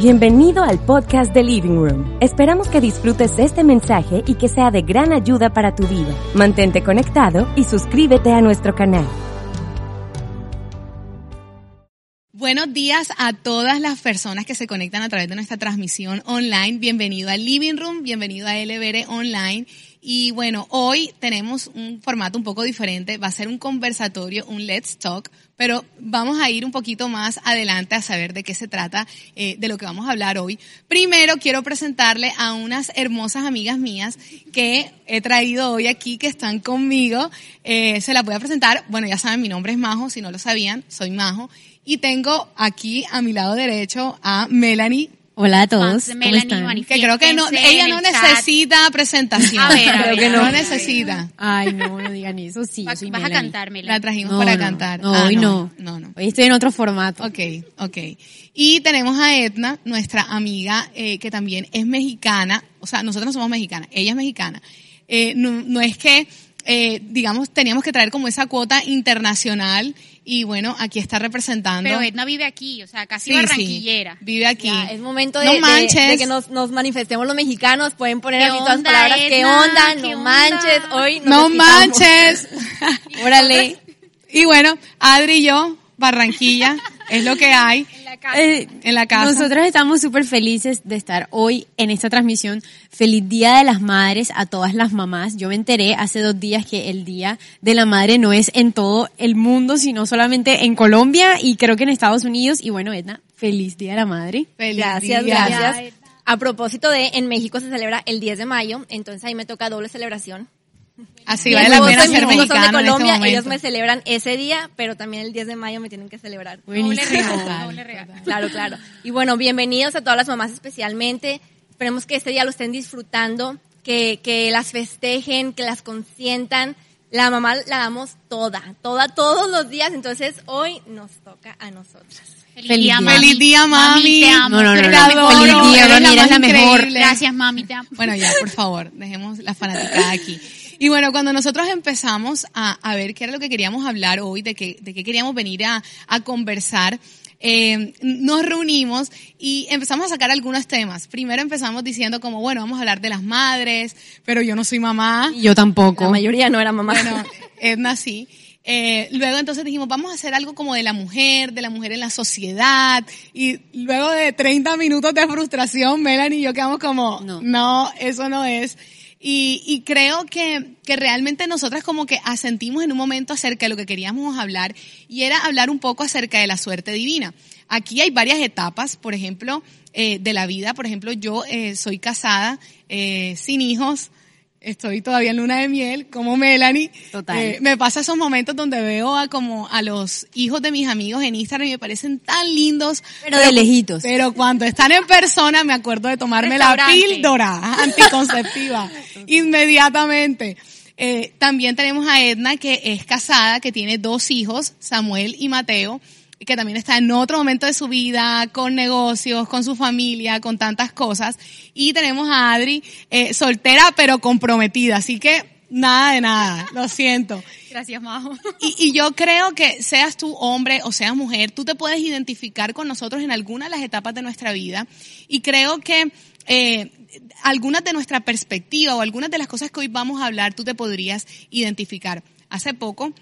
Bienvenido al podcast de Living Room. Esperamos que disfrutes este mensaje y que sea de gran ayuda para tu vida. Mantente conectado y suscríbete a nuestro canal. Buenos días a todas las personas que se conectan a través de nuestra transmisión online. Bienvenido a Living Room, bienvenido a LBR Online. Y bueno, hoy tenemos un formato un poco diferente. Va a ser un conversatorio, un Let's Talk, pero vamos a ir un poquito más adelante a saber de qué se trata, eh, de lo que vamos a hablar hoy. Primero quiero presentarle a unas hermosas amigas mías que he traído hoy aquí, que están conmigo. Eh, se las voy a presentar. Bueno, ya saben, mi nombre es Majo, si no lo sabían, soy Majo. Y tengo aquí a mi lado derecho a Melanie Hola a todos. Que creo que no, ella no necesita presentación. A ver, creo que no. no. necesita. Ay, no, no digan eso. Sí, Va, yo soy vas Melanie. a cantármela. La trajimos No, para no, cantar. No, Ah, hoy no. No, no. Hoy estoy en otro formato. Ok, ok. Y tenemos a Edna, nuestra amiga, eh, que también es mexicana. O sea, nosotros no somos mexicanas, ella es mexicana. Eh, no, no es que, eh, digamos, teníamos que traer como esa cuota internacional y bueno, aquí está representando. Pero Edna vive aquí, o sea, casi Sí, sí, barranquillera. vive aquí. Ya, es momento de, No de- manches. de que nos, nos manifestemos los mexicanos. Pueden poner ¿Qué aquí todas las palabras. ¿Qué Edna? onda? ¿Qué no onda? manches. Hoy no manches. Órale. y bueno, Adri y yo, Barranquilla, es lo que hay Eh, en la casa. Nosotros estamos súper felices de estar hoy en esta transmisión. Feliz Día de las Madres a todas las mamás. Yo me enteré hace dos días que el Día de la Madre no es en todo el mundo, sino solamente en Colombia y creo que en Estados Unidos. Y bueno, Edna, feliz Día de la Madre. Feliz Gracias, día. gracias. A propósito de, en México se celebra el 10 de mayo, entonces ahí me toca doble celebración. Así vale la pena ser son de mexicano en este Colombia, ellos me celebran ese día, pero también el 10 de mayo me tienen que celebrar. Doble Buenísimo. regalo, doble regalo. Claro, claro. Y bueno, bienvenidos a todas las mamás especialmente. Esperemos que este día lo estén disfrutando, que, que las festejen, que las consientan. La mamá la damos toda, toda, todos los días. Entonces hoy nos toca a nosotras. Feliz, Feliz día, mami. Feliz día, mami. te amo. No, no, no, no. la Te adoro, Feliz día, eres mami, la eres más la mejor. Gracias, mami, te amo. Bueno, ya, por favor, dejemos la fanaticada aquí. Y bueno, cuando nosotros empezamos a, a ver qué era lo que queríamos hablar hoy, de qué, de qué queríamos venir a, a conversar, eh, nos reunimos y empezamos a sacar algunos temas. Primero empezamos diciendo como, bueno, vamos a hablar de las madres, pero yo no soy mamá. Y yo tampoco. La mayoría no era mamá. Bueno, Edna sí. Eh, luego entonces dijimos, vamos a hacer algo como de la mujer, de la mujer en la sociedad. Y luego de 30 minutos de frustración, Melanie y yo quedamos como, no, No. eso no es. Y, y creo que, que realmente nosotras como que asentimos en un momento acerca de lo que queríamos hablar y era hablar un poco acerca de la suerte divina. Aquí hay varias etapas, por ejemplo, eh, de la vida. Por ejemplo, yo eh, soy casada, eh, sin hijos, estoy todavía en luna de miel, como Melanie. Total. Eh, me pasa esos momentos donde veo a como a los hijos de mis amigos en Instagram y me parecen tan lindos. Pero de lejitos. Pero cuando están en persona me acuerdo de tomarme la píldora anticonceptiva inmediatamente. Eh, también tenemos a Edna que es casada, que tiene dos hijos, Samuel y Mateo, que también está en otro momento de su vida, con negocios, con su familia, con tantas cosas. Y tenemos a Adri, eh, soltera pero comprometida, así que nada de nada, lo siento. Gracias, Majo. Y, y yo creo que seas tú hombre o seas mujer, tú te puedes identificar con nosotros en alguna de las etapas de nuestra vida. Y creo que eh, algunas de nuestra perspectiva o algunas de las cosas que hoy vamos a hablar, tú te podrías identificar. Hace poco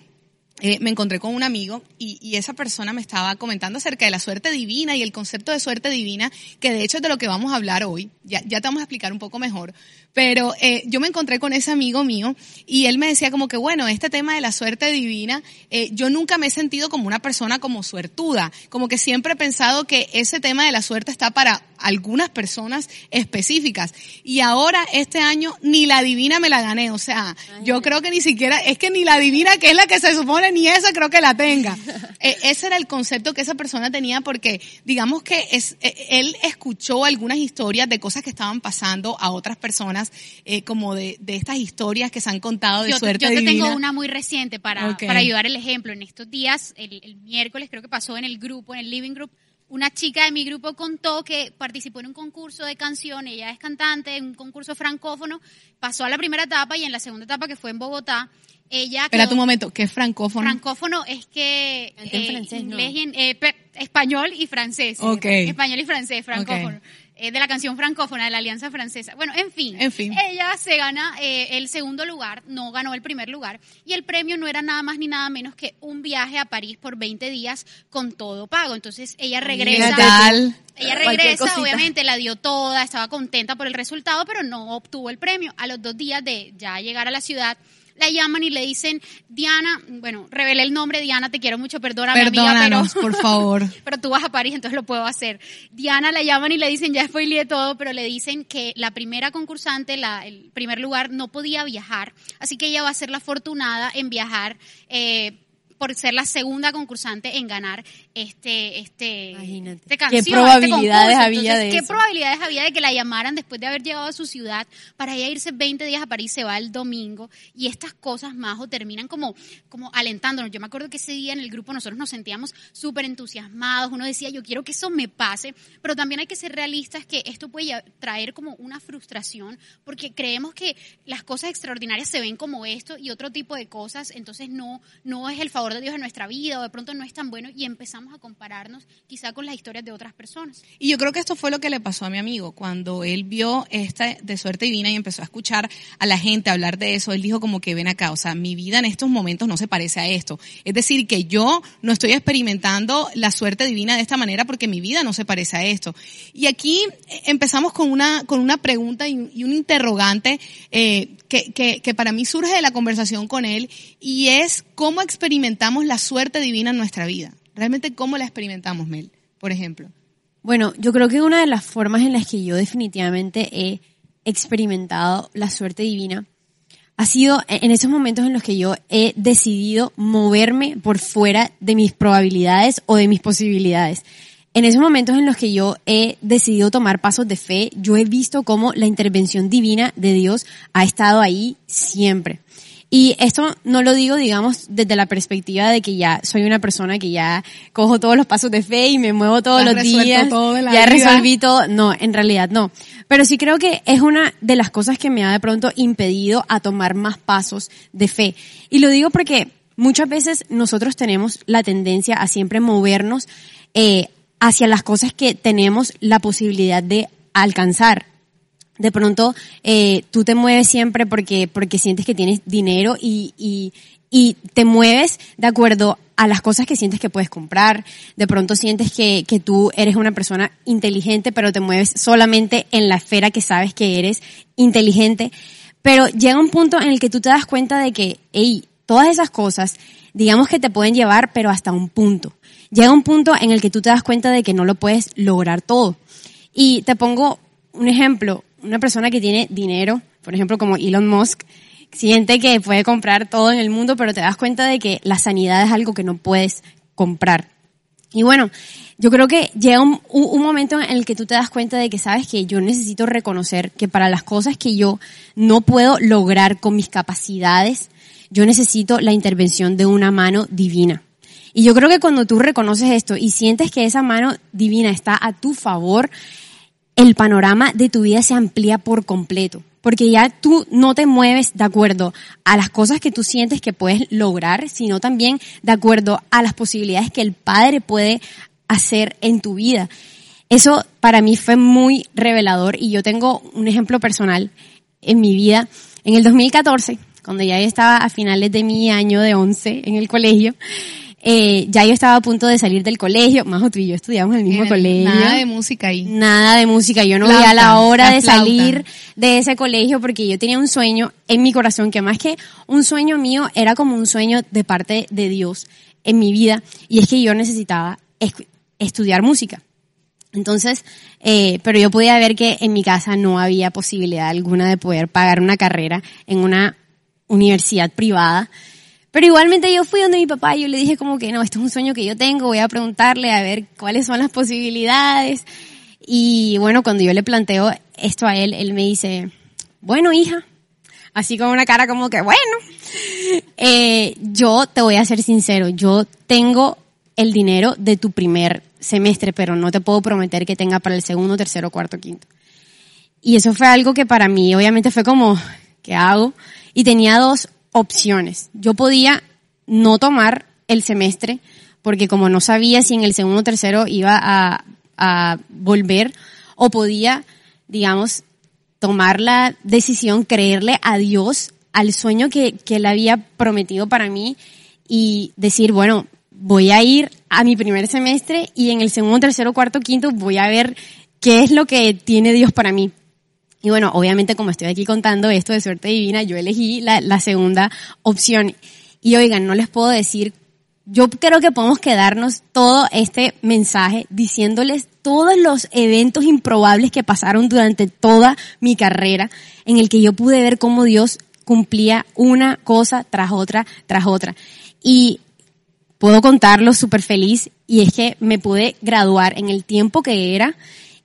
eh, me encontré con un amigo y, y esa persona me estaba comentando acerca de la suerte divina y el concepto de suerte divina, que de hecho es de lo que vamos a hablar hoy. Ya, ya te vamos a explicar un poco mejor. Pero eh, yo me encontré con ese amigo mío y él me decía como que, bueno, este tema de la suerte divina, eh, yo nunca me he sentido como una persona como suertuda, como que siempre he pensado que ese tema de la suerte está para algunas personas específicas. Y ahora, este año, ni la divina me la gané. O sea, yo creo que ni siquiera, es que ni la divina, que es la que se supone, ni esa creo que la tenga. Eh, ese era el concepto que esa persona tenía porque, digamos que es, eh, él escuchó algunas historias de cosas que estaban pasando a otras personas, eh, como de, de estas historias que se han contado de Yo, suerte yo te divina. tengo una muy reciente para, para ayudar el ejemplo. En estos días, el, el miércoles creo que pasó en el grupo, en el living group, una chica de mi grupo contó que participó en un concurso de canción, ella es cantante, en un concurso francófono, pasó a la primera etapa y en la segunda etapa que fue en Bogotá, ella quedó- un momento, ¿qué es francófono? Francófono es que eh, francés, ¿no? inglés y en- eh, español y francés. Ok. Español y francés, francófono. Eh, de la canción francófona de la Alianza Francesa. Bueno, en fin. En fin. Ella se gana eh, el segundo lugar, no ganó el primer lugar. Y el premio no era nada más ni nada menos que un viaje a París por 20 días con todo pago. Entonces ella regresa. Ella regresa, obviamente la dio toda, estaba contenta por el resultado, pero no obtuvo el premio. A los dos días de ya llegar a la ciudad, la llaman y le dicen, Diana, bueno, revelé el nombre, Diana, te quiero mucho, perdóname, amiga, Perdónanos, pero, por favor. pero tú vas a París, entonces lo puedo hacer. Diana la llaman y le dicen, ya spoileé todo, pero le dicen que la primera concursante, la, el primer lugar, no podía viajar, así que ella va a ser la afortunada en viajar. Eh, por ser la segunda concursante en ganar este este, Imagínate. este ¿Qué canción, este probabilidades concurso. había Entonces, de ¿Qué eso? probabilidades había de que la llamaran después de haber llegado a su ciudad para ella irse 20 días a París? Se va el domingo y estas cosas, Majo, terminan como, como alentándonos. Yo me acuerdo que ese día en el grupo nosotros nos sentíamos súper entusiasmados. Uno decía, yo quiero que eso me pase, pero también hay que ser realistas que esto puede traer como una frustración porque creemos que las cosas extraordinarias se ven como esto y otro tipo de cosas, entonces no, no es el favor de Dios en nuestra vida o de pronto no es tan bueno y empezamos a compararnos quizá con las historias de otras personas. Y yo creo que esto fue lo que le pasó a mi amigo. Cuando él vio esta de suerte divina y empezó a escuchar a la gente hablar de eso, él dijo como que ven acá, o sea, mi vida en estos momentos no se parece a esto. Es decir, que yo no estoy experimentando la suerte divina de esta manera porque mi vida no se parece a esto. Y aquí eh, empezamos con una, con una pregunta y, y un interrogante eh, que, que, que para mí surge de la conversación con él y es cómo la suerte divina en nuestra vida. Realmente cómo la experimentamos, Mel, por ejemplo. Bueno, yo creo que una de las formas en las que yo definitivamente he experimentado la suerte divina ha sido en esos momentos en los que yo he decidido moverme por fuera de mis probabilidades o de mis posibilidades. En esos momentos en los que yo he decidido tomar pasos de fe, yo he visto cómo la intervención divina de Dios ha estado ahí siempre. Y esto no lo digo, digamos, desde la perspectiva de que ya soy una persona que ya cojo todos los pasos de fe y me muevo todos Ya los días. todo en la ya vida. resolví todo. No, en realidad no. Pero sí creo que es una de las cosas que me ha de pronto impedido a tomar más pasos de fe. Y lo digo porque muchas veces nosotros tenemos la tendencia a siempre movernos eh, hacia las cosas que tenemos la posibilidad de alcanzar. De pronto eh, tú te mueves siempre porque, porque sientes que tienes dinero y, y, y te mueves de acuerdo a las cosas que sientes que puedes comprar. De pronto sientes que, que tú eres una persona inteligente, pero te mueves solamente en la esfera que sabes que eres inteligente. Pero llega un punto en el que tú te das cuenta de que, hey, todas esas cosas, digamos que te pueden llevar, pero hasta un punto. Llega un punto en el que tú te das cuenta de que no lo puedes lograr todo. Y te pongo un ejemplo, una persona que tiene dinero, por ejemplo como Elon Musk, siente que puede comprar todo en el mundo, pero te das cuenta de que la sanidad es algo que no puedes comprar. Y bueno, yo creo que llega un, un- momento en el que tú te das cuenta de que sabes que yo necesito reconocer que para las cosas que yo no puedo lograr con mis capacidades, yo necesito la intervención de una mano divina. Y yo creo que cuando tú reconoces esto y sientes que esa mano divina está a tu favor, el panorama de tu vida se amplía por completo. Porque ya tú no te mueves de acuerdo a las cosas que tú sientes que puedes lograr, sino también de acuerdo a las posibilidades que el Padre puede hacer en tu vida. Eso para mí fue muy revelador y yo tengo un ejemplo personal en mi vida. En el 2014, cuando ya estaba a finales de mi año de 11 en el colegio, eh, ya yo estaba a punto de salir del colegio. Majo, tú y yo estudiamos en el mismo colegio. Nada de música ahí. Nada de música. Yo no veía la hora la de salir de ese colegio porque yo tenía un sueño en mi corazón que más que un sueño mío era como un sueño de parte de Dios en mi vida y es que yo necesitaba estudiar música. Entonces, eh, pero yo podía ver que en mi casa no había posibilidad alguna de poder pagar una carrera en una universidad privada. Pero igualmente yo fui donde mi papá y yo le dije como que no, esto es un sueño que yo tengo, voy a preguntarle a ver cuáles son las posibilidades. Y bueno, cuando yo le planteo esto a él, él me dice, bueno hija, así con una cara como que bueno, eh, yo te voy a ser sincero, yo tengo el dinero de tu primer semestre, pero no te puedo prometer que tenga para el segundo, tercero, cuarto, quinto. Y eso fue algo que para mí obviamente fue como, ¿qué hago? Y tenía dos opciones. Yo podía no tomar el semestre, porque como no sabía si en el segundo o tercero iba a, a volver, o podía, digamos, tomar la decisión, creerle a Dios, al sueño que, que él había prometido para mí y decir, bueno, voy a ir a mi primer semestre y en el segundo, tercero, cuarto, quinto voy a ver qué es lo que tiene Dios para mí. Y bueno, obviamente como estoy aquí contando esto de suerte divina, yo elegí la, segunda opción. Y oigan, no les puedo decir, yo creo que podemos quedarnos todo este mensaje diciéndoles todos los eventos improbables que pasaron durante toda mi carrera, en el que yo pude ver cómo Dios cumplía una cosa tras otra, tras otra. Y puedo contarlo súper feliz y es que me pude graduar en el tiempo que era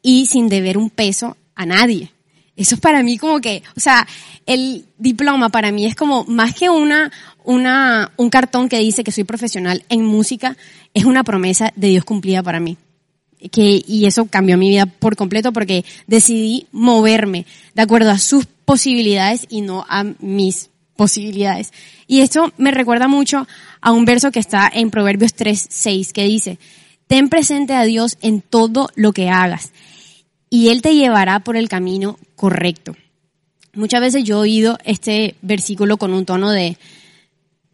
y sin deber un peso a nadie. Eso es para mí como que, o sea, el diploma para mí es como más que una, una, un cartón que dice que soy profesional en música, es una promesa de Dios cumplida para mí. Que, y eso cambió mi vida por completo porque decidí moverme de acuerdo a sus posibilidades y no a mis posibilidades. Y esto me recuerda mucho a un verso que está en Proverbios 3, 6, que dice, ten presente a Dios en todo lo que hagas y Él te llevará por el camino correcto. Muchas veces yo he oído este versículo con un tono de,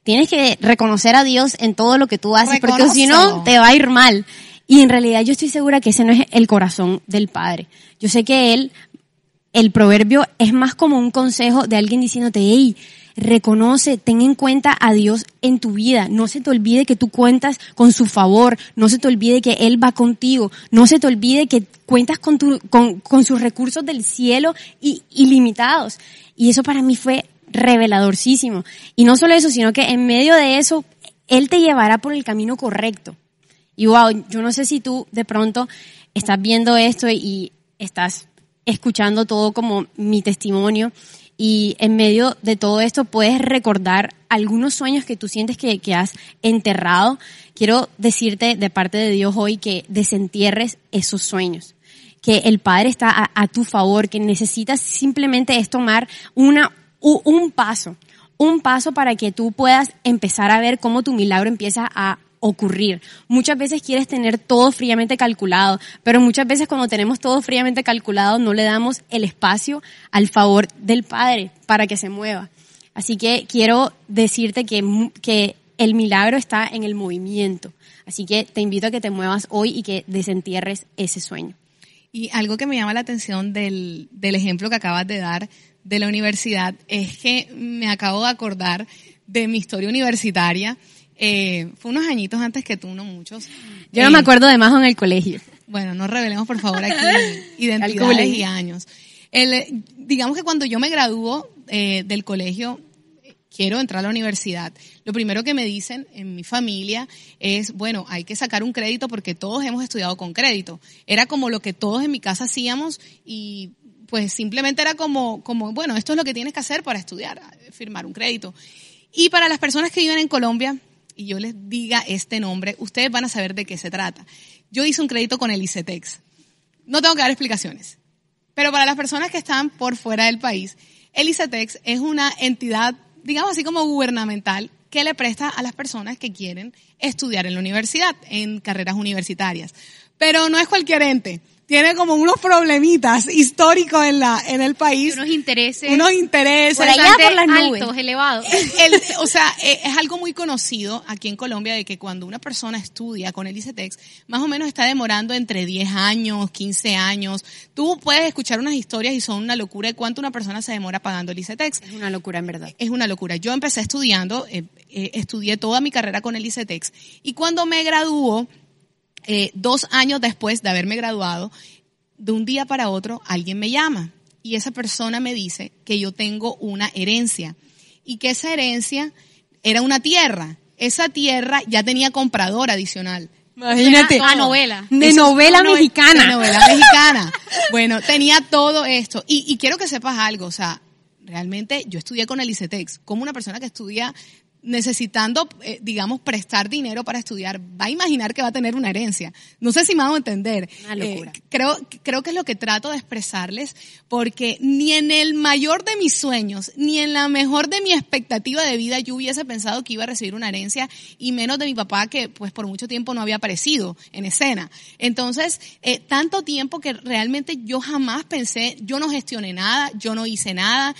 tienes que reconocer a Dios en todo lo que tú haces, porque si no, te va a ir mal. Y en realidad yo estoy segura que ese no es el corazón del Padre. Yo sé que Él, el proverbio es más como un consejo de alguien diciéndote, hey, reconoce, ten en cuenta a Dios en tu vida. No se te olvide que tú cuentas con su favor. No se te olvide que Él va contigo. No se te olvide que cuentas con, sus recursos del cielo y, ilimitados. Y eso para mí fue reveladorcísimo. Y no solo eso, sino que en medio de eso, Él te llevará por el camino correcto. Y wow, yo no sé si tú de pronto estás viendo esto y estás escuchando todo como mi testimonio y en medio de todo esto puedes recordar algunos sueños que tú sientes que, que, has enterrado. Quiero decirte de parte de Dios hoy que desentierres esos sueños, que el Padre está a, a tu favor, que necesitas simplemente es tomar una, un paso, un paso para que tú puedas empezar a ver cómo tu milagro empieza a ocurrir. Muchas veces quieres tener todo fríamente calculado, pero muchas veces cuando tenemos todo fríamente calculado no le damos el espacio al favor del Padre para que se mueva. Así que quiero decirte que, que el milagro está en el movimiento. Así que te invito a que te muevas hoy y que desentierres ese sueño. Y algo que me llama la atención del, del ejemplo que acabas de dar de la universidad es que me acabo de acordar de mi historia universitaria eh, fue unos añitos antes que tú, no muchos. Yo no me eh, acuerdo de más en el colegio. Bueno, no revelemos por favor aquí identidades y años. El, digamos que cuando yo me graduó eh, del colegio, quiero entrar a la universidad, lo primero que me dicen en mi familia es, bueno, hay que sacar un crédito porque todos hemos estudiado con crédito. Era como lo que todos en mi casa hacíamos y pues simplemente era como, como, bueno, esto es lo que tienes que hacer para estudiar, firmar un crédito. Y para las personas que viven en Colombia, y yo les diga este nombre, ustedes van a saber de qué se trata. Yo hice un crédito con el ICETEX. No tengo que dar explicaciones. Pero para las personas que están por fuera del país, el ICETEX es una entidad, digamos así como gubernamental, que le presta a las personas que quieren estudiar en la universidad, en carreras universitarias. Pero no es cualquier ente tiene como unos problemitas históricos en la en el país. Unos intereses. Unos intereses. Por allá por las nubes. Altos, elevados. o sea, eh, es algo muy conocido aquí en Colombia de que cuando una persona estudia con el ICETEX, más o menos está demorando entre 10 años, 15 años. Tú puedes escuchar unas historias y son una locura de cuánto una persona se demora pagando el ICETEX. Es una locura, en verdad. Es una locura. Yo empecé estudiando, eh, eh, estudié toda mi carrera con el ICETEX y cuando me graduó, eh, dos años después de haberme graduado, de un día para otro alguien me llama y esa persona me dice que yo tengo una herencia y que esa herencia era una tierra. Esa tierra ya tenía comprador adicional. Imagínate. Suena a novela. De Eso novela mexicana. De novela mexicana. Bueno, tenía todo esto. Y, y quiero que sepas algo, o sea, realmente yo estudié con el ICETEX, como una persona que estudia necesitando, eh, digamos, prestar dinero para estudiar, va a imaginar que va a tener una herencia. No sé si me hago entender. Una locura. Eh, creo, creo que es lo que trato de expresarles, porque ni en el mayor de mis sueños, ni en la mejor de mi expectativa de vida, yo hubiese pensado que iba a recibir una herencia, y menos de mi papá, que pues por mucho tiempo no había aparecido en escena. Entonces, eh, tanto tiempo que realmente yo jamás pensé, yo no gestioné nada, yo no hice nada,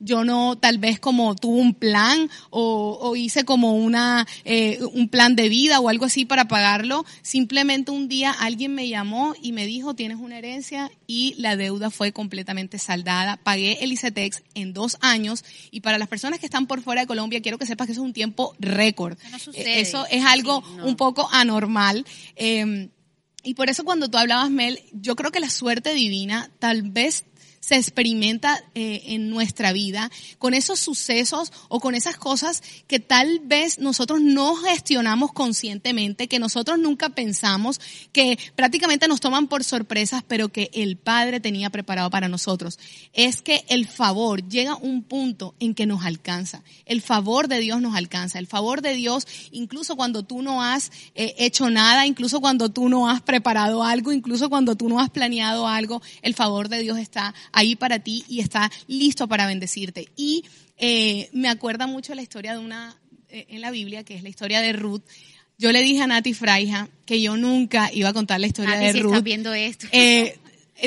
yo no tal vez como tuve un plan o, o hice como una eh, un plan de vida o algo así para pagarlo. Simplemente un día alguien me llamó y me dijo tienes una herencia y la deuda fue completamente saldada. Pagué el ICETEX en dos años y para las personas que están por fuera de Colombia quiero que sepas que eso es un tiempo récord. Eso no. Eh, Eso es algo un poco anormal. Eh, y por eso cuando tú hablabas, Mel, yo creo que la suerte divina tal vez se experimenta eh, en nuestra vida con esos sucesos o con esas cosas que tal vez nosotros no gestionamos conscientemente, que nosotros nunca pensamos, que prácticamente nos toman por sorpresas, pero que el Padre tenía preparado para nosotros. Es que el favor llega a un punto en que nos alcanza. El favor de Dios nos alcanza. El favor de Dios, incluso cuando tú no has eh, hecho nada, incluso cuando tú no has preparado algo, incluso cuando tú no has planeado algo, el favor de Dios está ahí para ti y está listo para bendecirte. Y eh, me acuerda mucho la historia de una eh, en la Biblia, que es la historia de Ruth. Yo le dije a Nati Fraija que yo nunca iba a contar la historia Nati, de si Ruth. estás viendo esto. Eh,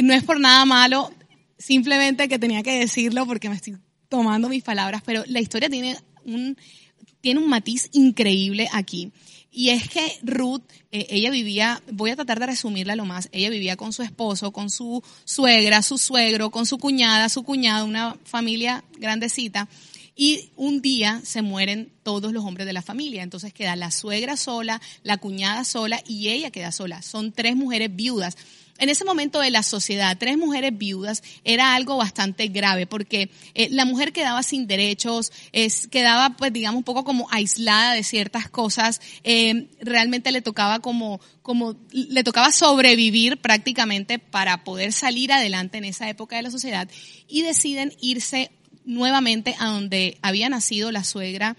no es por nada malo, simplemente que tenía que decirlo porque me estoy tomando mis palabras, pero la historia tiene un, tiene un matiz increíble aquí. Y es que Ruth, eh, ella vivía, voy a tratar de resumirla lo más, ella vivía con su esposo, con su suegra, su suegro, con su cuñada, su cuñado, una familia grandecita. Y un día se mueren todos los hombres de la familia. Entonces queda la suegra sola, la cuñada sola y ella queda sola. Son tres mujeres viudas. En ese momento de la sociedad, tres mujeres viudas era algo bastante grave porque eh, la mujer quedaba sin derechos, quedaba, pues, digamos, un poco como aislada de ciertas cosas. eh, realmente le tocaba como, como, le tocaba sobrevivir prácticamente para poder salir adelante en esa época de la sociedad y deciden irse nuevamente a donde había nacido la suegra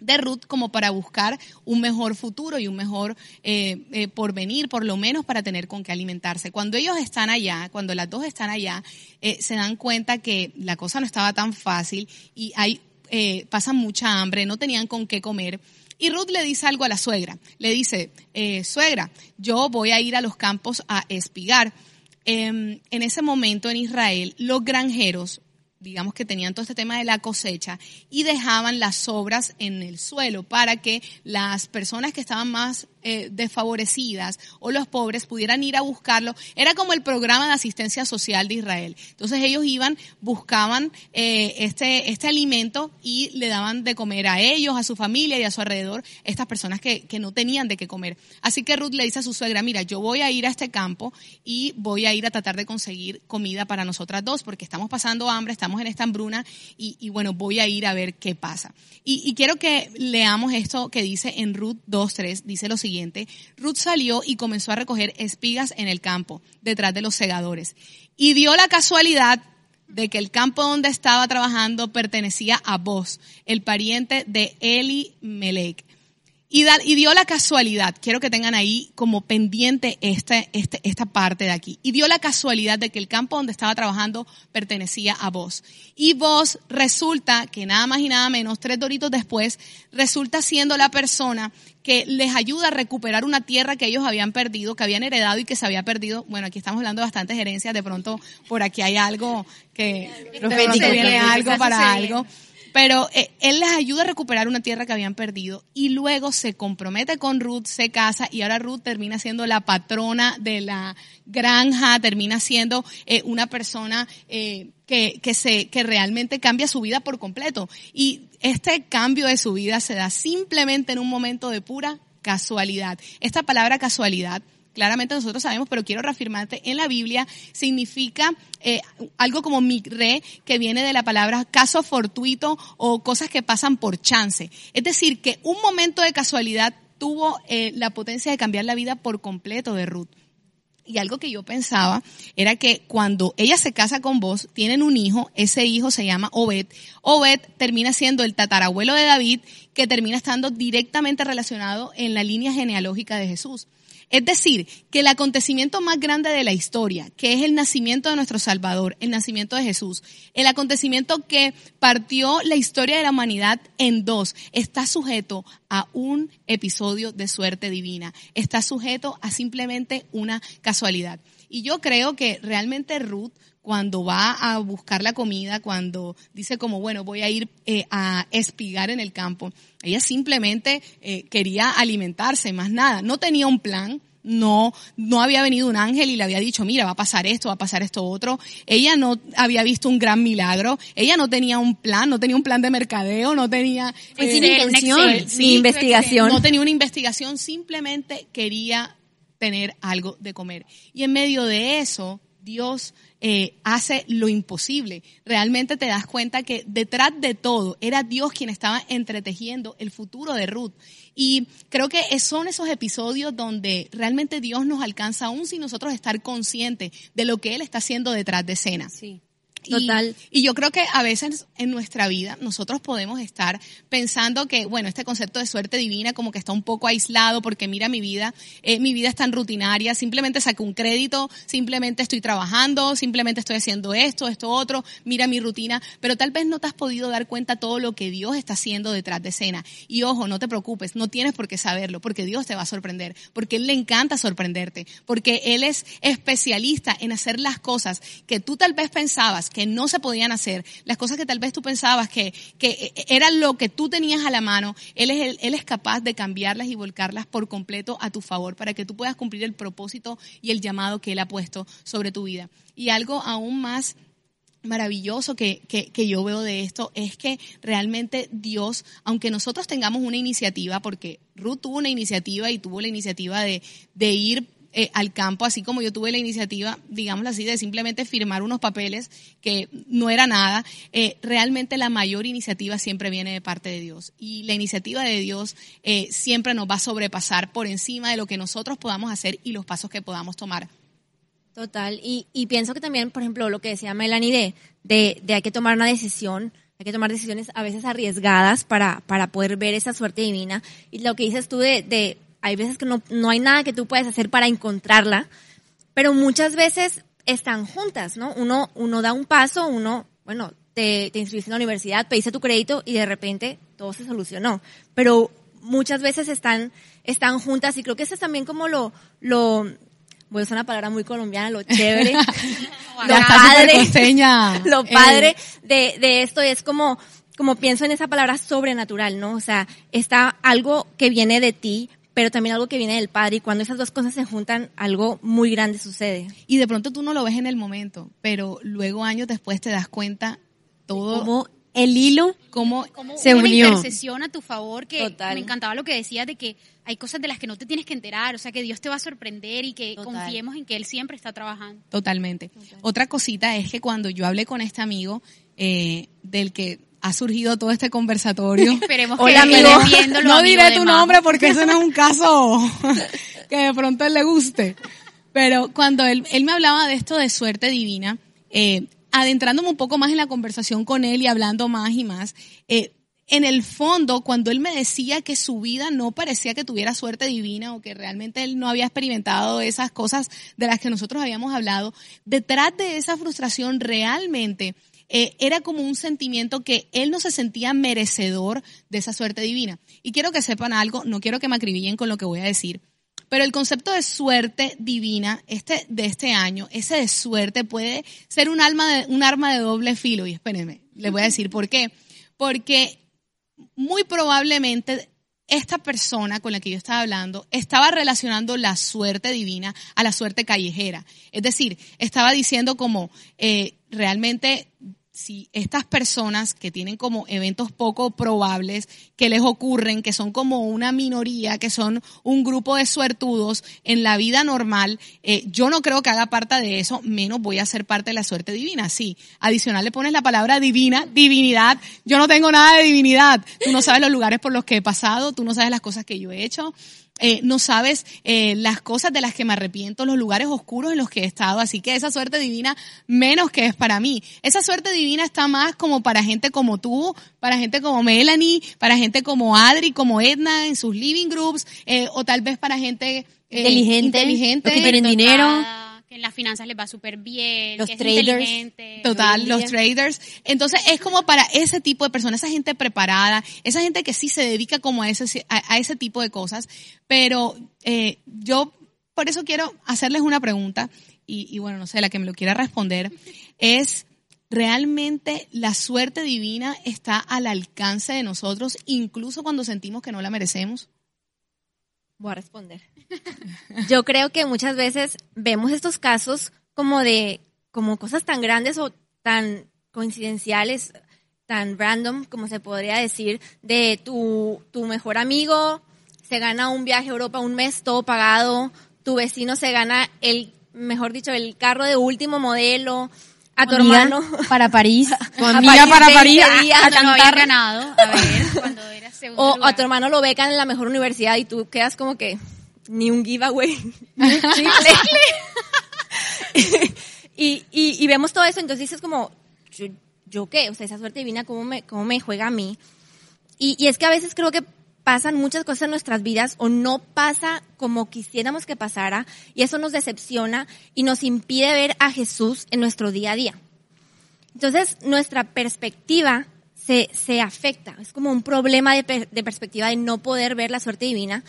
de Ruth como para buscar un mejor futuro y un mejor eh, eh, porvenir, por lo menos para tener con qué alimentarse. Cuando ellos están allá, cuando las dos están allá, eh, se dan cuenta que la cosa no estaba tan fácil y hay, pasan mucha hambre, no tenían con qué comer. Y Ruth le dice algo a la suegra. Le dice, suegra, yo voy a ir a los campos a espigar. Em, en ese momento en Israel, los granjeros digamos que tenían todo este tema de la cosecha y dejaban las sobras en el suelo para que las personas que estaban más eh, desfavorecidas o los pobres pudieran ir a buscarlo. Era como el programa de asistencia social de Israel. Entonces ellos iban, buscaban eh, este, este alimento y le daban de comer a ellos, a su familia y a su alrededor, estas personas que, que no tenían de qué comer. Así que Ruth le dice a su suegra, mira, yo voy a ir a este campo y voy a ir a tratar de conseguir comida para nosotras dos porque estamos pasando hambre, estamos en esta hambruna y, y bueno, voy a ir a ver qué pasa. Y, y quiero que leamos esto que dice en Ruth 2.3, dice lo siguiente, Ruth salió y comenzó a recoger espigas en el campo, detrás de los segadores. Y dio la casualidad de que el campo donde estaba trabajando pertenecía a Boz, el pariente de Eli Melech. Y, da- y dio la casualidad, quiero que tengan ahí como pendiente este, este, esta parte de aquí, y dio la casualidad de que el campo donde estaba trabajando pertenecía a vos. Y vos resulta que nada más y nada menos, tres doritos después, resulta siendo la persona que les ayuda a recuperar una tierra que ellos habían perdido, que habían heredado y que se había perdido. Bueno, aquí estamos hablando de bastantes herencias, de pronto por aquí hay algo que pronto Profético, viene algo para algo. Pero eh, él les ayuda a recuperar una tierra que habían perdido y luego se compromete con Ruth, se casa y ahora Ruth termina siendo la patrona de la granja, termina siendo eh, una persona eh, que, que, se, que realmente cambia su vida por completo. Y este cambio de su vida se da simplemente en un momento de pura casualidad. Esta palabra casualidad claramente nosotros sabemos, pero quiero reafirmarte, en la Biblia significa eh, algo como migre, que viene de la palabra caso fortuito o cosas que pasan por chance. Es decir, que un momento de casualidad tuvo eh, la potencia de cambiar la vida por completo de Ruth. Y algo que yo pensaba era que cuando ella se casa con vos, tienen un hijo, ese hijo se llama Obed. Obed termina siendo el tatarabuelo de David, que termina estando directamente relacionado en la línea genealógica de Jesús. Es decir, que el acontecimiento más grande de la historia, que es el nacimiento de nuestro Salvador, el nacimiento de Jesús, el acontecimiento que partió la historia de la humanidad en dos, está sujeto a un episodio de suerte divina, está sujeto a simplemente una casualidad. Y yo creo que realmente Ruth cuando va a buscar la comida, cuando dice como, bueno, voy a ir eh, a espigar en el campo, ella simplemente eh, quería alimentarse, más nada, no tenía un plan, no, no había venido un ángel y le había dicho, mira, va a pasar esto, va a pasar esto otro. Ella no había visto un gran milagro. Ella no tenía un plan, no tenía un plan de mercadeo, no tenía eh, intención, ni investigación. No tenía una investigación, simplemente quería tener algo de comer. Y en medio de eso, Dios eh, hace lo imposible. Realmente te das cuenta que detrás de todo era Dios quien estaba entretejiendo el futuro de Ruth. Y creo que son esos episodios donde realmente Dios nos alcanza aún sin nosotros estar conscientes de lo que Él está haciendo detrás de escena. Sí. Total. Y, yo creo que a veces en nuestra vida nosotros podemos estar pensando que, bueno, este concepto de suerte divina como que está un poco aislado porque mira mi vida, eh, mi vida es tan rutinaria, simplemente saqué un crédito, simplemente estoy trabajando, simplemente estoy haciendo esto, esto otro, mira mi rutina, pero tal vez no te has podido dar cuenta todo lo que Dios está haciendo detrás de escena. Y ojo, no te preocupes, no tienes por qué saberlo, porque Dios te va a sorprender, porque Él le encanta sorprenderte, porque Él es especialista en hacer las cosas que tú tal vez pensabas que no se podían hacer, las cosas que tal vez tú pensabas que, que era lo que tú tenías a la mano, él es, él es capaz de cambiarlas y volcarlas por completo a tu favor para que tú puedas cumplir el propósito y el llamado que Él ha puesto sobre tu vida. Y algo aún más maravilloso que, que, que, yo veo de esto es que realmente Dios, aunque nosotros tengamos una iniciativa, porque Ruth tuvo una iniciativa y tuvo la iniciativa de, de ir eh, al campo, así como yo tuve la iniciativa, digámoslo así, de simplemente firmar unos papeles que no era nada, eh, realmente la mayor iniciativa siempre viene de parte de Dios. Y la iniciativa de Dios eh, siempre nos va a sobrepasar por encima de lo que nosotros podamos hacer y los pasos que podamos tomar. Total. Y, y pienso que también, por ejemplo, lo que decía Melanie de, de, hay que tomar una decisión, hay que tomar decisiones a veces arriesgadas para, para poder ver esa suerte divina. Y lo que dices tú de hay veces que no, no hay nada que tú puedas hacer para encontrarla, pero muchas veces están juntas, ¿no? Uno, uno da un paso, uno, bueno, te, te inscribiste en la universidad, pediste tu crédito y de repente todo se solucionó. Pero muchas veces están, están juntas y creo que eso es también como lo, lo, voy a usar una palabra muy colombiana, lo chévere, lo padre, lo padre de, de esto es como, como pienso en esa palabra sobrenatural, ¿no? O sea, está algo que viene de ti, pero también algo que viene del Padre y cuando esas dos cosas se juntan, algo muy grande sucede. Y de pronto tú no lo ves en el momento, pero luego años después te das cuenta todo. Como el hilo, cómo se unió. Una intercesión a tu favor, que me encantaba lo que decías de que hay cosas de las que no te tienes que enterar, o sea que Dios te va a sorprender y que confiemos en que Él siempre está trabajando. Totalmente. Otra cosita es que cuando yo hablé con este amigo, eh, del que ha surgido todo este conversatorio. Esperemos que Hola, amigo. No diré tu nombre porque ese no es un caso que de pronto él le guste. Pero cuando él, él me hablaba de esto de suerte divina, eh, adentrándome un poco más en la conversación con él y hablando más y más, eh, en el fondo, cuando él me decía que su vida no parecía que tuviera suerte divina o que realmente él no había experimentado esas cosas de las que nosotros habíamos hablado, detrás de esa frustración realmente eh, era como un sentimiento que él no se sentía merecedor de esa suerte divina. Y quiero que sepan algo, no quiero que me acribillen con lo que voy a decir, pero el concepto de suerte divina este, de este año, ese de suerte puede ser un, alma de, un arma de doble filo. Y espérenme, les voy a decir por qué. Porque muy probablemente esta persona con la que yo estaba hablando estaba relacionando la suerte divina a la suerte callejera. Es decir, estaba diciendo como, eh, realmente si estas personas que tienen como eventos poco probables, que les ocurren, que son como una minoría, que son un grupo de suertudos en la vida normal, eh, yo no creo que haga parte de eso, menos voy a ser parte de la suerte divina. Sí, adicional le pones la palabra divina, divinidad. Yo no tengo nada de divinidad. Tú no sabes los lugares por los que he pasado, tú no sabes las cosas que yo he hecho. Eh, no sabes eh, las cosas de las que me arrepiento, los lugares oscuros en los que he estado, así que esa suerte divina menos que es para mí. Esa suerte divina está más como para gente como tú, para gente como Melanie, para gente como Adri, como Edna en sus living groups, eh, o tal vez para gente eh, Inteligente, inteligente. que tienen dinero. Que en las finanzas les va súper bien. Los que es traders. inteligente. Total, los traders. Entonces es como para ese tipo de personas, esa gente preparada, esa gente que sí se dedica como a ese, a, a ese tipo de cosas. Pero eh, yo por eso quiero hacerles una pregunta y, y bueno, no sé, la que me lo quiera responder es, ¿realmente la suerte divina está al alcance de nosotros incluso cuando sentimos que no la merecemos? Voy a responder. Yo creo que muchas veces vemos estos casos como de, como cosas tan grandes o tan coincidenciales, tan random, como se podría decir, de tu, tu mejor amigo se gana un viaje a Europa un mes todo pagado, tu vecino se gana el, mejor dicho, el carro de último modelo, a tu hermano. para París, tu amiga para 20 París a- cantar. ganado. A ver, cuando era O lugar. a tu hermano lo becan en la mejor universidad y tú quedas como que ni un giveaway, ni un chicle. y, y, y vemos todo eso, entonces dices como, ¿yo, yo qué? O sea, esa suerte divina, ¿cómo me, cómo me juega a mí? Y, y es que a veces creo que pasan muchas cosas en nuestras vidas o no pasa como quisiéramos que pasara y eso nos decepciona y nos impide ver a Jesús en nuestro día a día. Entonces, nuestra perspectiva se, se afecta. Es como un problema de, de perspectiva de no poder ver la suerte divina.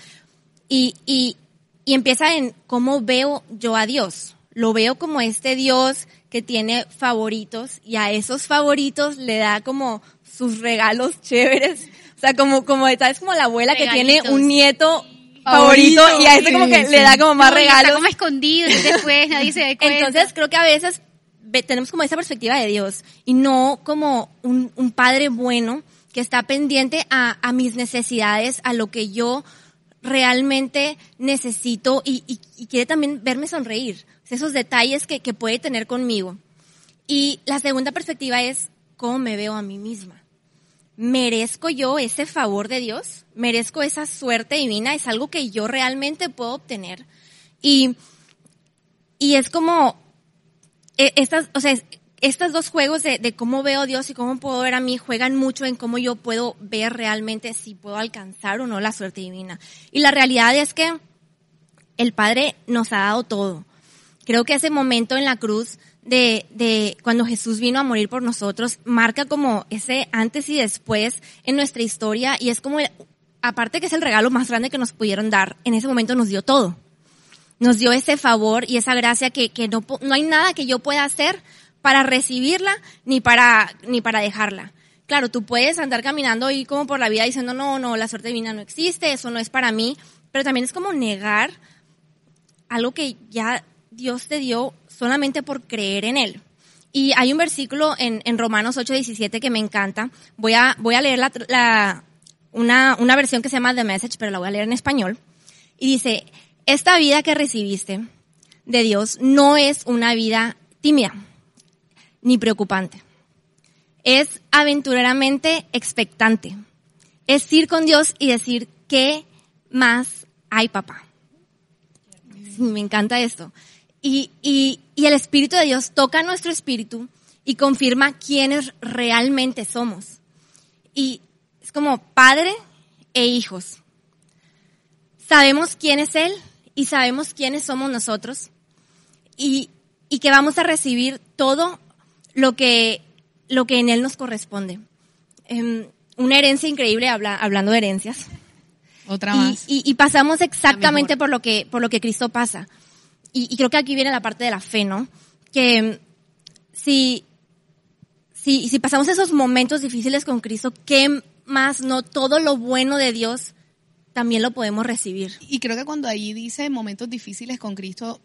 Y, y, y empieza en cómo veo yo a Dios. Lo veo como este Dios que tiene favoritos y a esos favoritos le da como sus regalos chéveres. O sea, como, como, ¿sabes? Como la abuela que tiene un nieto favorito, Favorito, y a ese como que sí. le da como más No, y está regalos. como escondido y después nadie se da cuenta. Entonces creo que a veces ve- tenemos como esa perspectiva de Dios y no como un, un padre bueno que está pendiente a, a mis necesidades, a lo que yo realmente necesito y, y- y quiere también verme sonreír, esos detalles que, que puede tener conmigo. Y la segunda perspectiva es cómo me veo a mí misma. ¿Merezco yo ese favor de Dios? ¿Merezco esa suerte divina? ¿Es algo que yo realmente puedo obtener? Y, y es como, eh, estas, o sea, es- estos dos juegos de, de cómo veo a Dios y cómo puedo ver a mí juegan mucho en cómo yo puedo ver realmente si puedo alcanzar o no la suerte divina. Y la realidad es que el Padre nos ha dado todo. Creo que ese momento en la cruz de, de cuando Jesús vino a morir por nosotros marca como ese antes y después en nuestra historia y es como, el- aparte que es el regalo más grande que nos pudieron dar, en ese momento nos dio todo. Nos dio ese favor y esa gracia que, que no, no hay nada que yo pueda hacer para recibirla ni para, ni para dejarla. Claro, tú puedes andar caminando y como por la vida diciendo, no, no, la suerte divina no existe, eso no es para mí, pero también es como negar algo que ya Dios te dio solamente por creer en Él. Y hay un versículo en, en Romanos 8:17 que me encanta. Voy a, voy a leer la, la- una, una versión que se llama The Message, pero la voy a leer en español. Y dice, esta vida que recibiste de Dios no es una vida tímida ni preocupante. Es aventureramente expectante. Es ir con Dios y decir, ¿qué más hay, papá? Sí, me encanta esto. Y, y, y el Espíritu de Dios toca nuestro espíritu y confirma quiénes realmente somos. Y es como padre e hijos. Sabemos quién es Él y sabemos quiénes somos nosotros. Y, y que vamos a recibir todo lo que, lo que en Él nos corresponde. Em, una herencia increíble, habla- hablando de herencias. Otra Y, más. y- y pasamos exactamente por lo que por lo que Cristo pasa. Y, creo que aquí viene la parte de la fe, ¿no? Que mm, si, si pasamos esos momentos difíciles con Cristo, ¿qué más no todo lo bueno de Dios también lo podemos recibir. Y creo que cuando ahí dice momentos difíciles con Cristo,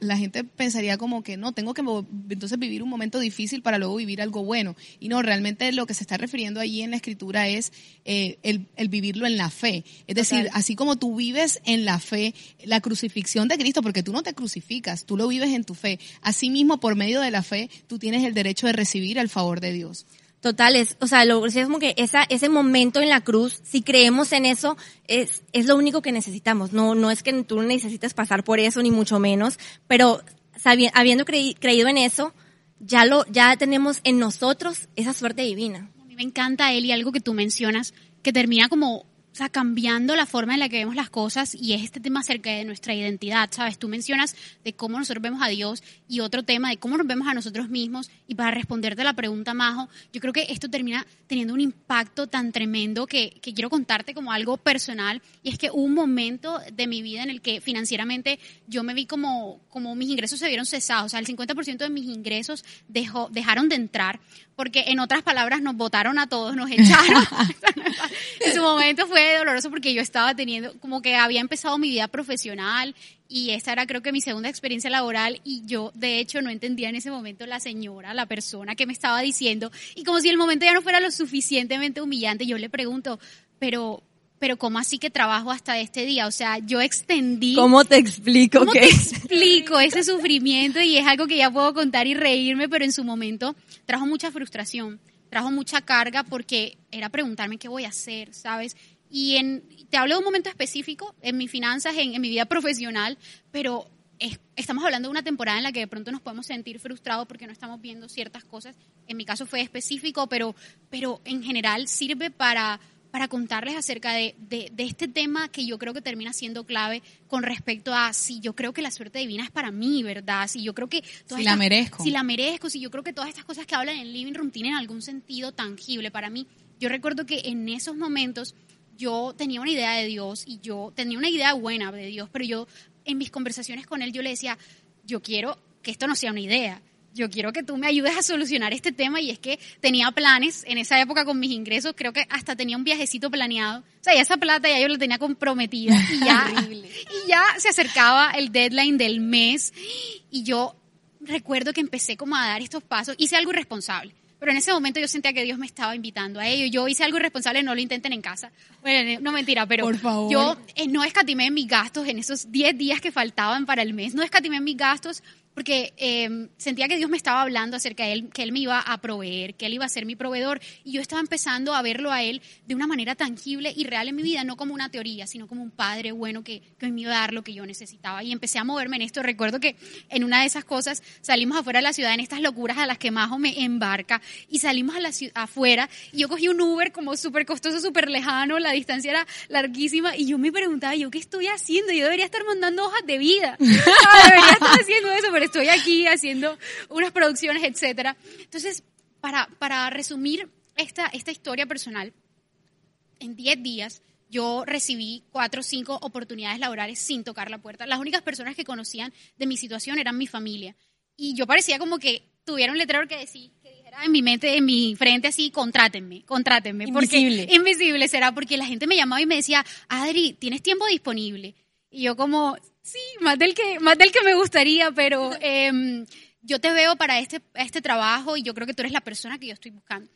la gente pensaría como que no, tengo que entonces vivir un momento difícil para luego vivir algo bueno. Y no, realmente lo que se está refiriendo allí en la escritura es eh, el, el vivirlo en la fe. Es decir, Total. así como tú vives en la fe, la crucifixión de Cristo, porque tú no te crucificas, tú lo vives en tu fe. Asimismo, por medio de la fe, tú tienes el derecho de recibir el favor de Dios. Totales, o sea, lo, es como que esa, ese momento en la cruz, si creemos en eso, es, es lo único que necesitamos. No, no es que tú necesites pasar por eso, ni mucho menos, pero sabi- habiendo creí- creído en eso, ya lo, ya tenemos en nosotros esa suerte divina. A mí me encanta y algo que tú mencionas que termina como sea, cambiando la forma en la que vemos las cosas y es este tema acerca de nuestra identidad, ¿sabes? Tú mencionas de cómo nosotros vemos a Dios y otro tema de cómo nos vemos a nosotros mismos. Y para responderte la pregunta, Majo, yo creo que esto termina teniendo un impacto tan tremendo que, que quiero contarte como algo personal. Y es que hubo un momento de mi vida en el que financieramente yo me vi como, como mis ingresos se vieron cesados, o sea, el 50% de mis ingresos dejó, dejaron de entrar porque en otras palabras nos votaron a todos, nos echaron. en su momento fue doloroso porque yo estaba teniendo, como que había empezado mi vida profesional y esta era creo que mi segunda experiencia laboral y yo de hecho no entendía en ese momento la señora, la persona que me estaba diciendo y como si el momento ya no fuera lo suficientemente humillante, yo le pregunto, pero pero ¿cómo así que trabajo hasta este día? O sea, yo extendí ¿Cómo te explico ¿Cómo que te explico ese sufrimiento? Y es algo que ya puedo contar y reírme, pero en su momento trajo mucha frustración, trajo mucha carga porque era preguntarme qué voy a hacer, ¿sabes? Y en, te hablo de un momento específico en mis finanzas, en, en mi vida profesional, pero es- estamos hablando de una temporada en la que de pronto nos podemos sentir frustrados porque no estamos viendo ciertas cosas. En mi caso fue específico, pero, pero en general sirve para, para contarles acerca de, de, de este tema que yo creo que termina siendo clave con respecto a si yo creo que la suerte divina es para mí, ¿verdad? Si yo creo que... todas Si la merezco. Si la merezco, si yo creo que todas estas cosas que hablan en Living Room tienen algún sentido tangible para mí. Yo recuerdo que en esos momentos yo tenía una idea de Dios y yo tenía una idea buena de Dios, pero yo en mis conversaciones con él yo le decía, yo quiero que esto no sea una idea. Yo quiero que tú me ayudes a solucionar este tema y es que tenía planes en esa época con mis ingresos, creo que hasta tenía un viajecito planeado. O sea, ya esa plata ya yo la tenía comprometida y ya, y ya se acercaba el deadline del mes y yo recuerdo que empecé como a dar estos pasos, hice algo irresponsable. Pero en ese momento yo sentía que Dios me estaba invitando a ello. Yo hice algo irresponsable, no lo intenten en casa. Bueno, no mentira, pero Por favor. yo eh, no escatimé mis gastos en esos 10 días que faltaban para el mes. No escatimé mis gastos porque eh, sentía que Dios me estaba hablando acerca de él, que Él me iba a proveer, que Él iba a ser mi proveedor. Y yo estaba empezando a verlo a Él de una manera tangible y real en mi vida, no como una teoría, sino como un padre bueno que, que me iba a dar lo que yo necesitaba. Y empecé a moverme en esto. Recuerdo que en una de esas cosas salimos afuera de la ciudad en estas locuras a las que Majo me embarca y salimos a la afuera y yo cogí un Uber como súper costoso, súper lejano, la distancia era larguísima y yo me preguntaba, ¿yo qué estoy haciendo? Yo debería estar mandando hojas de vida. Debería estar haciendo eso, pero estoy aquí haciendo unas producciones, etcétera. Entonces, para, para resumir esta, esta historia personal, en 10 días yo recibí cuatro o cinco oportunidades laborales sin tocar la puerta. Las únicas personas que conocían de mi situación eran mi familia. Y yo parecía como que tuviera un letrero que, decía, que dijera en mi mente, en mi frente así, contrátenme, contrátenme. Invisible. Porque, invisible será, porque la gente me llamaba y me decía, Adri, ¿tienes tiempo disponible? Y yo como, sí, más del que, más del que me gustaría, pero em, yo te veo para este, este trabajo y yo creo que tú eres la persona que yo estoy buscando.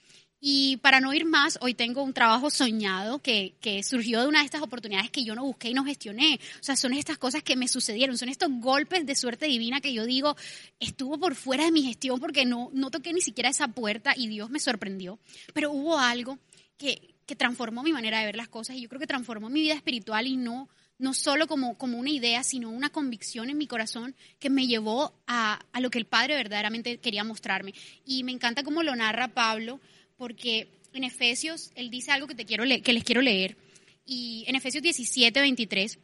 Y para no ir más, hoy tengo un trabajo soñado que, que surgió de una de estas oportunidades que yo no busqué y no gestioné. O sea, son estas cosas que me sucedieron, son estos golpes de suerte divina que yo digo, estuvo por fuera de mi gestión porque no, no toqué ni siquiera esa puerta y Dios me sorprendió. Pero hubo algo que, que transformó mi manera de ver las cosas y yo creo que transformó mi vida espiritual y no, no solo como, como una idea, sino una convicción en mi corazón que me llevó a, a lo que el Padre verdaderamente quería mostrarme. Y me encanta cómo lo narra Pablo, porque en Efesios él dice algo que, te quiero que les quiero leer. Y en Efesios 17, 23,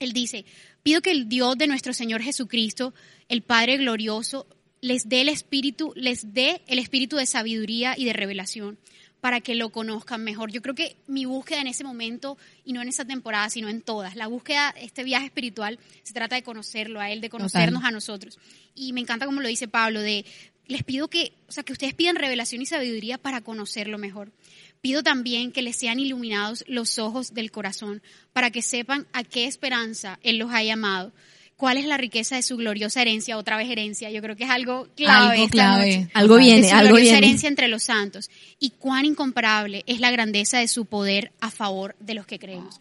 él dice, pido que el Dios de nuestro Señor Jesucristo, el Padre glorioso, les dé el espíritu, les dé el espíritu de sabiduría y de revelación para que lo conozcan mejor. Yo creo que mi búsqueda en ese momento, y no en esa temporada, sino en todas, la búsqueda, este viaje espiritual, se trata de conocerlo a Él, de conocernos a nosotros. Y me encanta como lo dice Pablo, de les pido que, o sea, que ustedes pidan revelación y sabiduría para conocerlo mejor. Pido también que les sean iluminados los ojos del corazón para que sepan a qué esperanza Él los ha llamado. ¿Cuál es la riqueza de su gloriosa herencia? Otra vez herencia. Yo creo que es algo clave. Algo clave. noche. Algo De viene, su algo gloriosa viene. herencia entre los santos. Y cuán incomparable es la grandeza de su poder a favor de los que creemos.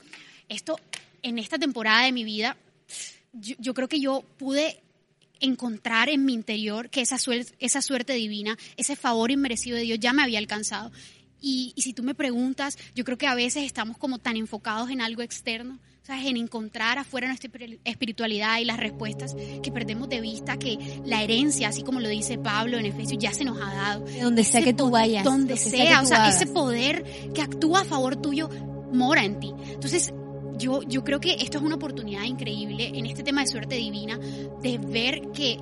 Esto, en esta temporada de mi vida, yo, yo creo que yo pude encontrar en mi interior que esa suerte, esa suerte divina, ese favor inmerecido de Dios ya me había alcanzado. Y, y si tú me preguntas, yo creo que a veces estamos como tan enfocados en algo externo, ¿sabes? en encontrar afuera nuestra espir- espiritualidad y las respuestas, que perdemos de vista que la herencia, así como lo dice Pablo en Efesios, ya se nos ha dado. De donde sea Ese que tú vayas. Donde sea, o sea, hagas. ese poder que actúa a favor tuyo mora en ti. Entonces, yo, yo creo que esto es una oportunidad increíble en este tema de suerte divina, de ver que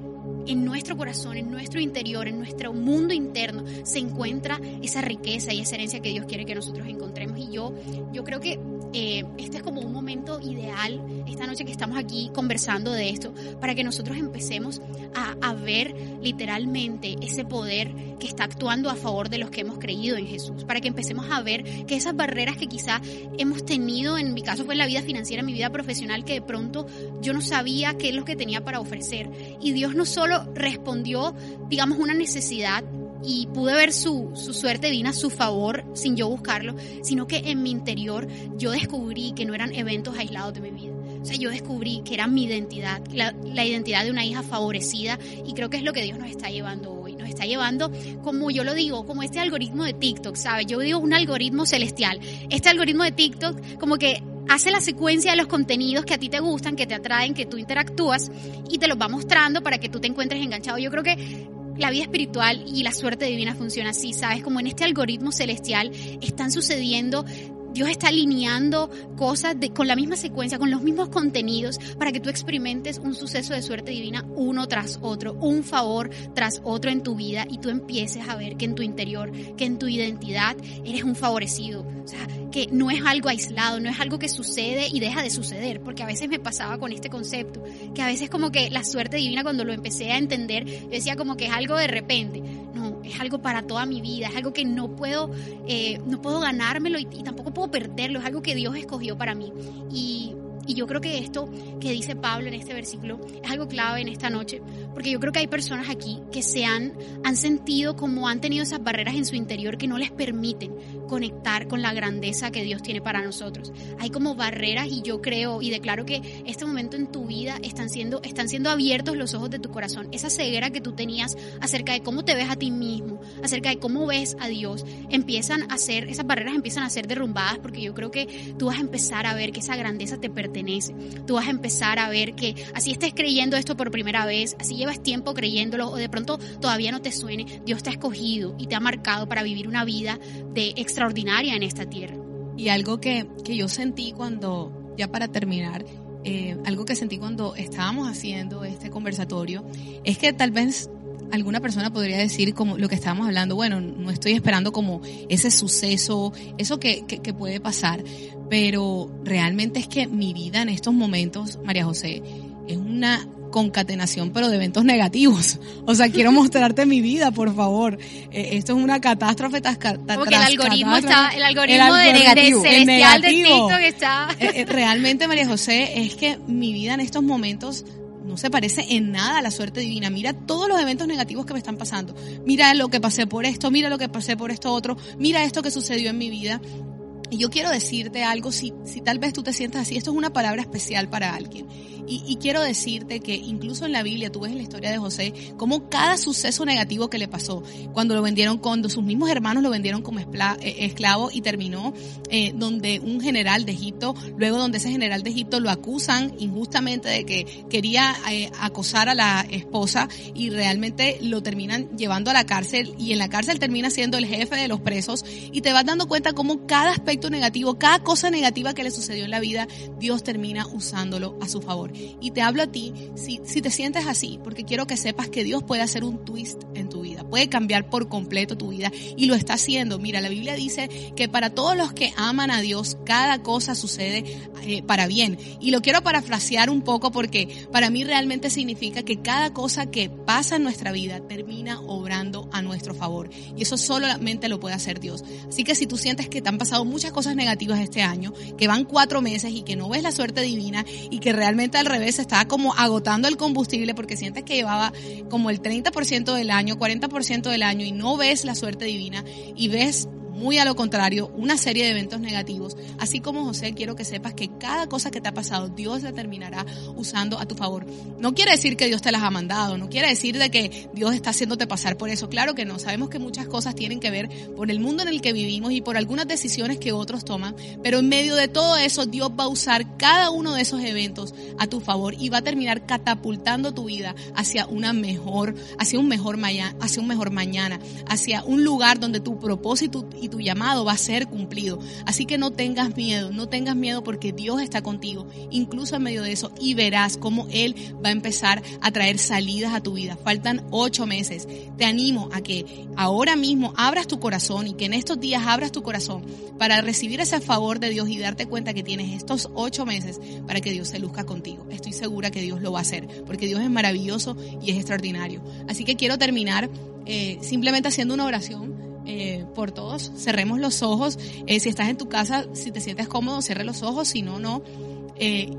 en nuestro corazón, en nuestro interior, en nuestro mundo interno, se encuentra esa riqueza y esa herencia que Dios quiere que nosotros encontremos. Y yo, yo creo que eh, este es como un momento ideal, esta noche que estamos aquí conversando de esto, para que nosotros empecemos a, ver literalmente ese poder que está actuando a favor de los que hemos creído en Jesús, para que empecemos a ver que esas barreras que quizás hemos tenido, en mi caso fue la vida financiera, en mi vida profesional, que de pronto yo no sabía qué es lo que tenía para ofrecer. Y Dios no solo respondió, digamos, una necesidad y pude ver su, su suerte divina, su favor, sin yo buscarlo, sino que en mi interior yo descubrí que no eran eventos aislados de mi vida. O sea, yo descubrí que era mi identidad, la, la identidad de una hija favorecida y creo que es lo que Dios nos está llevando hoy. Nos está llevando, como yo lo digo, como este algoritmo de TikTok, ¿sabes? Yo digo un algoritmo celestial. Este algoritmo de TikTok como que hace la secuencia de los contenidos que a ti te gustan, que te atraen, que tú interactúas y te los va mostrando para que tú te encuentres enganchado. Yo creo que la vida espiritual y la suerte divina funciona así, ¿sabes? Como en este algoritmo celestial están sucediendo Dios está alineando cosas de- con la misma secuencia, con los mismos contenidos, para que tú experimentes un suceso de suerte divina uno tras otro, un favor tras otro en tu vida y tú empieces a ver que en tu interior, que en tu identidad eres un favorecido. O sea, que no es algo aislado, no es algo que sucede y deja de suceder, porque a veces me pasaba con este concepto, que a veces como que la suerte divina cuando lo empecé a entender, yo decía como que es algo de repente. Es algo para toda mi vida, es algo que no puedo, eh, no puedo ganármelo y, y tampoco puedo perderlo, es algo que Dios escogió para mí. Y, y yo creo que esto que dice Pablo en este versículo es algo clave en esta noche, porque yo creo que hay personas aquí que se han, han sentido como han tenido esas barreras en su interior que no les permiten conectar con la grandeza que Dios tiene para nosotros. Hay como barreras y yo creo y declaro que este momento en tu vida están siendo, están siendo abiertos los ojos de tu corazón. Esa ceguera que tú tenías acerca de cómo te ves a ti mismo, acerca de cómo ves a Dios, empiezan a ser, esas barreras empiezan a ser derrumbadas porque yo creo que tú vas a empezar a ver que esa grandeza te pertenece. Tú vas a empezar a ver que así estés creyendo esto por primera vez, así llevas tiempo creyéndolo o de pronto todavía no te suene, Dios te ha escogido y te ha marcado para vivir una vida de extraordinaria en esta tierra. Y algo que, que yo sentí cuando, ya para terminar, eh, algo que sentí cuando estábamos haciendo este conversatorio, es que tal vez alguna persona podría decir como lo que estábamos hablando, bueno, no estoy esperando como ese suceso, eso que, que, que puede pasar, pero realmente es que mi vida en estos momentos, María José, es una concatenación pero de eventos negativos. O sea, quiero mostrarte mi vida, por favor. Eh, esto es una catástrofe tras, ca- Como que el algoritmo está, el algoritmo de, de negativo, celestial de negativo. TikTok está. Eh, realmente, María José, es que mi vida en estos momentos no se parece en nada a la suerte divina. Mira todos los eventos negativos que me están pasando. Mira lo que pasé por esto, mira lo que pasé por esto otro, mira esto que sucedió en mi vida. Y yo quiero decirte algo, si, si tal vez tú te sientas así, esto es una palabra especial para alguien. Y, y quiero decirte que incluso en la Biblia, tú ves en la historia de José, como cada suceso negativo que le pasó, cuando lo vendieron, cuando sus mismos hermanos lo vendieron como eh, esclavo y terminó eh, donde un general de Egipto, luego donde ese general de Egipto lo acusan injustamente de que quería eh, acosar a la esposa y realmente lo terminan llevando a la cárcel y en la cárcel termina siendo el jefe de los presos y te vas dando cuenta cómo cada aspecto negativo, cada cosa negativa que le sucedió en la vida, Dios termina usándolo a su favor. Y te hablo a ti, si, si te sientes así, porque quiero que sepas que Dios puede hacer un twist en tu vida, puede cambiar por completo tu vida y lo está haciendo. Mira, la Biblia dice que para todos los que aman a Dios, cada cosa sucede eh, para bien. Y lo quiero parafrasear un poco porque para mí realmente significa que cada cosa que pasa en nuestra vida termina obrando a nuestro favor. Y eso solamente lo puede hacer Dios. Así que si tú sientes que te han pasado muchas cosas negativas este año, que van cuatro meses y que no ves la suerte divina y que realmente al revés está como agotando el combustible porque sientes que llevaba como el 30% del año, 40% del año y no ves la suerte divina y ves muy a lo contrario, una serie de eventos negativos. Así como José, quiero que sepas que cada cosa que te ha pasado, Dios la terminará usando a tu favor. No quiere decir que Dios te las ha mandado, no quiere decir de que Dios está haciéndote pasar por eso. Claro que no, sabemos que muchas cosas tienen que ver por el mundo en el que vivimos y por algunas decisiones que otros toman, pero en medio de todo eso, Dios va a usar cada uno de esos eventos a tu favor y va a terminar catapultando tu vida hacia una mejor, hacia un mejor mañana, hacia un mejor mañana, hacia un lugar donde tu propósito tu llamado va a ser cumplido. Así que no tengas miedo, no tengas miedo porque Dios está contigo, incluso en medio de eso, y verás cómo Él va a empezar a traer salidas a tu vida. Faltan ocho meses. Te animo a que ahora mismo abras tu corazón y que en estos días abras tu corazón para recibir ese favor de Dios y darte cuenta que tienes estos ocho meses para que Dios se luzca contigo. Estoy segura que Dios lo va a hacer, porque Dios es maravilloso y es extraordinario. Así que quiero terminar eh, simplemente haciendo una oración eh, por todos. Cerremos los ojos. Eh, si estás en tu casa, si te sientes cómodo, cierre los ojos. Si no, no. Eh,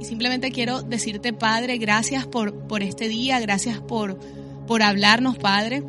y simplemente quiero decirte, Padre, gracias por, por este día, gracias por, por hablarnos, Padre.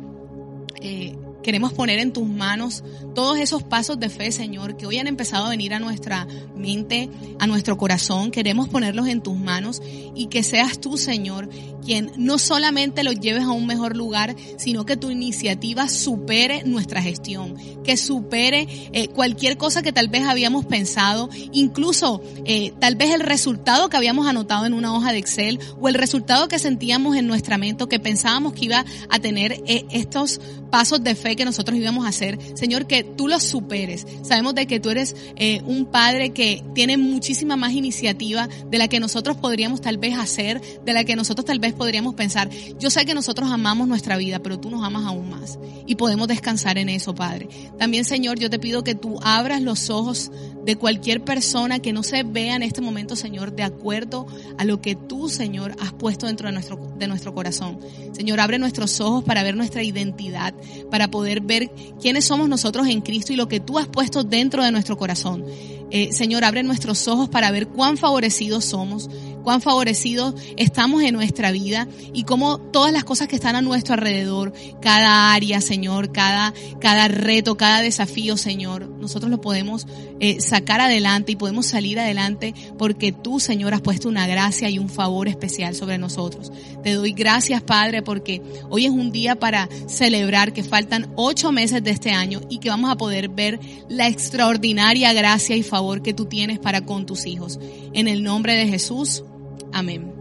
Queremos poner en tus manos todos esos pasos de fe, Señor, que hoy han empezado a venir a nuestra mente, a nuestro corazón. Queremos ponerlos en tus manos y que seas tú, Señor, quien no solamente los lleves a un mejor lugar, sino que tu iniciativa supere nuestra gestión, que supere eh, cualquier cosa que tal vez habíamos pensado, incluso eh, tal vez el resultado que habíamos anotado en una hoja de Excel o el resultado que sentíamos en nuestra mente que pensábamos que iba a tener eh, estos pasos de fe que nosotros íbamos a hacer. Señor, que tú los superes. Sabemos de que tú eres eh, un Padre que tiene muchísima más iniciativa de la que nosotros podríamos tal vez hacer, de la que nosotros tal vez podríamos pensar. Yo sé que nosotros amamos nuestra vida, pero tú nos amas aún más. Y podemos descansar en eso, Padre. También, Señor, yo te pido que tú abras los ojos de cualquier persona que no se vea en este momento, Señor, de acuerdo a lo que tú, Señor, has puesto dentro de nuestro, de nuestro corazón. Señor, abre nuestros ojos para ver nuestra identidad, para poder ver quiénes somos nosotros en Cristo y lo que tú has puesto dentro de nuestro corazón. Eh, Señor, abre nuestros ojos para ver cuán favorecidos somos, cuán favorecidos estamos en nuestra vida y cómo todas las cosas que están a nuestro alrededor, cada área, Señor, cada, cada reto, cada desafío, Señor, nosotros lo podemos eh, sacar adelante y podemos salir adelante porque tú, Señor, has puesto una gracia y un favor especial sobre nosotros. Te doy gracias, Padre, porque hoy es un día para celebrar que faltan ocho meses de este año y que vamos a poder ver la extraordinaria gracia y favor que tú tienes para con tus hijos. En el nombre de Jesús. Amén.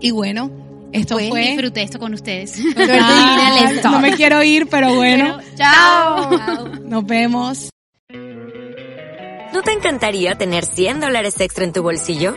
Y bueno, esto Pues fue. disfruté esto con ustedes. Ah, no me quiero ir, pero bueno. Chao. Nos vemos. ¿No te encantaría tener 100 dólares extra en tu bolsillo?